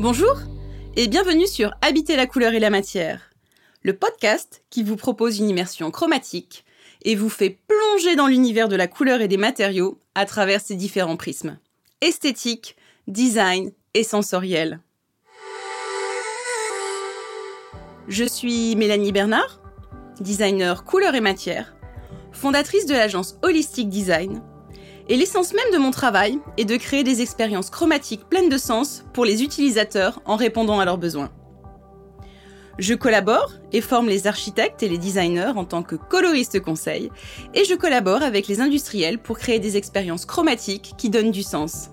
Bonjour et bienvenue sur Habiter la couleur et la matière, le podcast qui vous propose une immersion chromatique et vous fait plonger dans l'univers de la couleur et des matériaux à travers ses différents prismes esthétique, design et sensoriel. Je suis Mélanie Bernard, designer couleur et matière, fondatrice de l'agence Holistic Design et l'essence même de mon travail est de créer des expériences chromatiques pleines de sens pour les utilisateurs en répondant à leurs besoins. Je collabore et forme les architectes et les designers en tant que coloriste conseil, et je collabore avec les industriels pour créer des expériences chromatiques qui donnent du sens.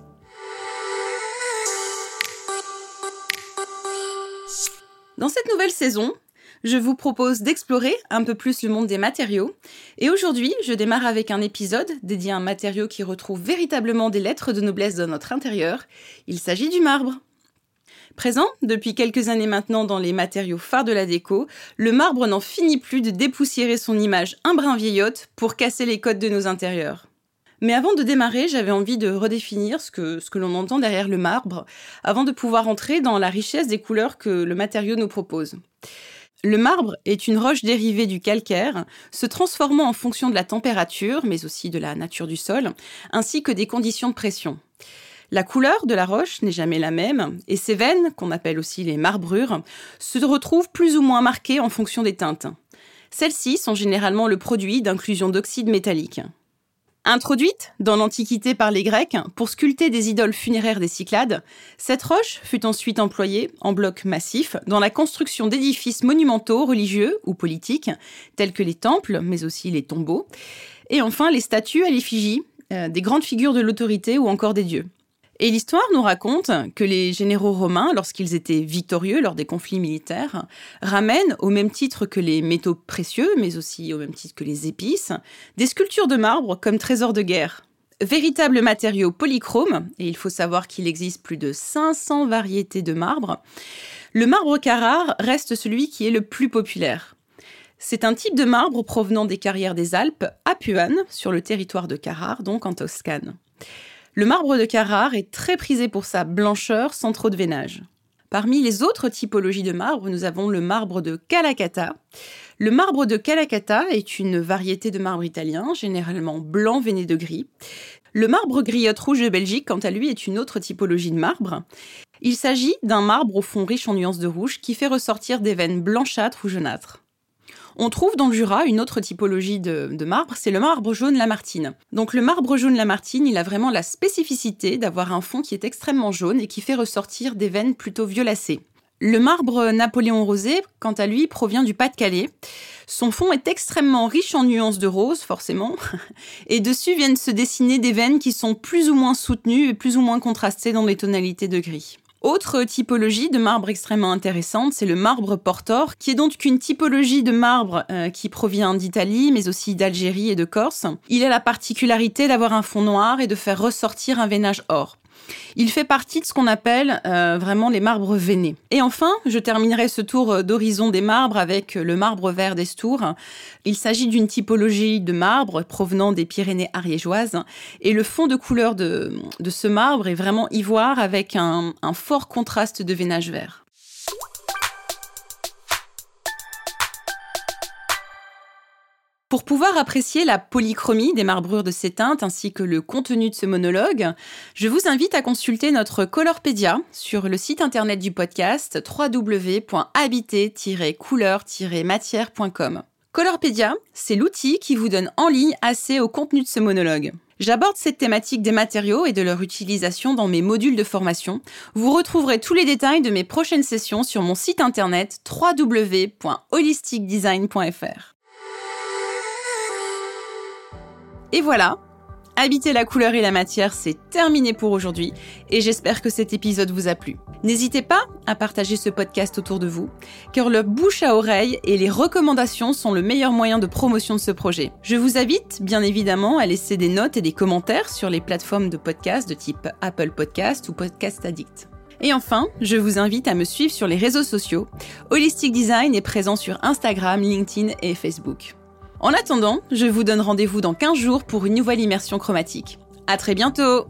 Dans cette nouvelle saison, je vous propose d'explorer un peu plus le monde des matériaux. Et aujourd'hui, je démarre avec un épisode dédié à un matériau qui retrouve véritablement des lettres de noblesse dans notre intérieur. Il s'agit du marbre. Présent depuis quelques années maintenant dans les matériaux phares de la déco, le marbre n'en finit plus de dépoussiérer son image un brin vieillotte pour casser les codes de nos intérieurs. Mais avant de démarrer, j'avais envie de redéfinir ce que, ce que l'on entend derrière le marbre, avant de pouvoir entrer dans la richesse des couleurs que le matériau nous propose. Le marbre est une roche dérivée du calcaire, se transformant en fonction de la température, mais aussi de la nature du sol, ainsi que des conditions de pression. La couleur de la roche n'est jamais la même, et ses veines, qu'on appelle aussi les marbrures, se retrouvent plus ou moins marquées en fonction des teintes. Celles-ci sont généralement le produit d'inclusion d'oxyde métallique. Introduite dans l'Antiquité par les Grecs pour sculpter des idoles funéraires des Cyclades, cette roche fut ensuite employée en blocs massifs dans la construction d'édifices monumentaux religieux ou politiques, tels que les temples, mais aussi les tombeaux, et enfin les statues à l'effigie euh, des grandes figures de l'autorité ou encore des dieux. Et l'histoire nous raconte que les généraux romains, lorsqu'ils étaient victorieux lors des conflits militaires, ramènent, au même titre que les métaux précieux, mais aussi au même titre que les épices, des sculptures de marbre comme trésor de guerre. Véritable matériau polychrome, et il faut savoir qu'il existe plus de 500 variétés de marbre, le marbre Carrare reste celui qui est le plus populaire. C'est un type de marbre provenant des carrières des Alpes à sur le territoire de Carrare, donc en Toscane. Le marbre de Carrare est très prisé pour sa blancheur sans trop de veinage. Parmi les autres typologies de marbre, nous avons le marbre de Calacata. Le marbre de Calacata est une variété de marbre italien, généralement blanc veiné de gris. Le marbre griotte rouge de Belgique, quant à lui, est une autre typologie de marbre. Il s'agit d'un marbre au fond riche en nuances de rouge qui fait ressortir des veines blanchâtres ou jaunâtres. On trouve dans le Jura une autre typologie de, marbre, c'est le marbre jaune Lamartine. Donc le marbre jaune Lamartine, il a vraiment la spécificité d'avoir un fond qui est extrêmement jaune et qui fait ressortir des veines plutôt violacées. Le marbre Napoléon rosé, quant à lui, provient du Pas-de-Calais. Son fond est extrêmement riche en nuances de rose, forcément, et dessus viennent se dessiner des veines qui sont plus ou moins soutenues et plus ou moins contrastées dans des tonalités de gris. Autre typologie de marbre extrêmement intéressante, c'est le marbre Portor, qui est donc une typologie de marbre euh, qui provient d'Italie, mais aussi d'Algérie et de Corse. Il a la particularité d'avoir un fond noir et de faire ressortir un veinage or. Il fait partie de ce qu'on appelle euh, vraiment les marbres veinés. Et enfin, je terminerai ce tour d'horizon des marbres avec le marbre vert d'Estour. Il s'agit d'une typologie de marbre provenant des Pyrénées ariégeoises. Et le fond de couleur de, ce marbre est vraiment ivoire avec un fort contraste de veinage vert. Pour pouvoir apprécier la polychromie des marbrures de ces teintes ainsi que le contenu de ce monologue, je vous invite à consulter notre Colorpedia sur le site internet du podcast www.habiter-couleur-matière.com. Colorpedia, c'est l'outil qui vous donne en ligne assez au contenu de ce monologue. J'aborde cette thématique des matériaux et de leur utilisation dans mes modules de formation. Vous retrouverez tous les détails de mes prochaines sessions sur mon site internet www.holisticdesign.fr. Et voilà, Habiter la couleur et la matière, c'est terminé pour aujourd'hui et j'espère que cet épisode vous a plu. N'hésitez pas à partager ce podcast autour de vous, car le bouche à oreille et les recommandations sont le meilleur moyen de promotion de ce projet. Je vous invite bien évidemment à laisser des notes et des commentaires sur les plateformes de podcast de type Apple Podcast ou Podcast Addict. Et enfin, je vous invite à me suivre sur les réseaux sociaux. Holistic Design est présent sur Instagram, LinkedIn et Facebook. En attendant, je vous donne rendez-vous dans 15 jours pour une nouvelle immersion chromatique. À très bientôt!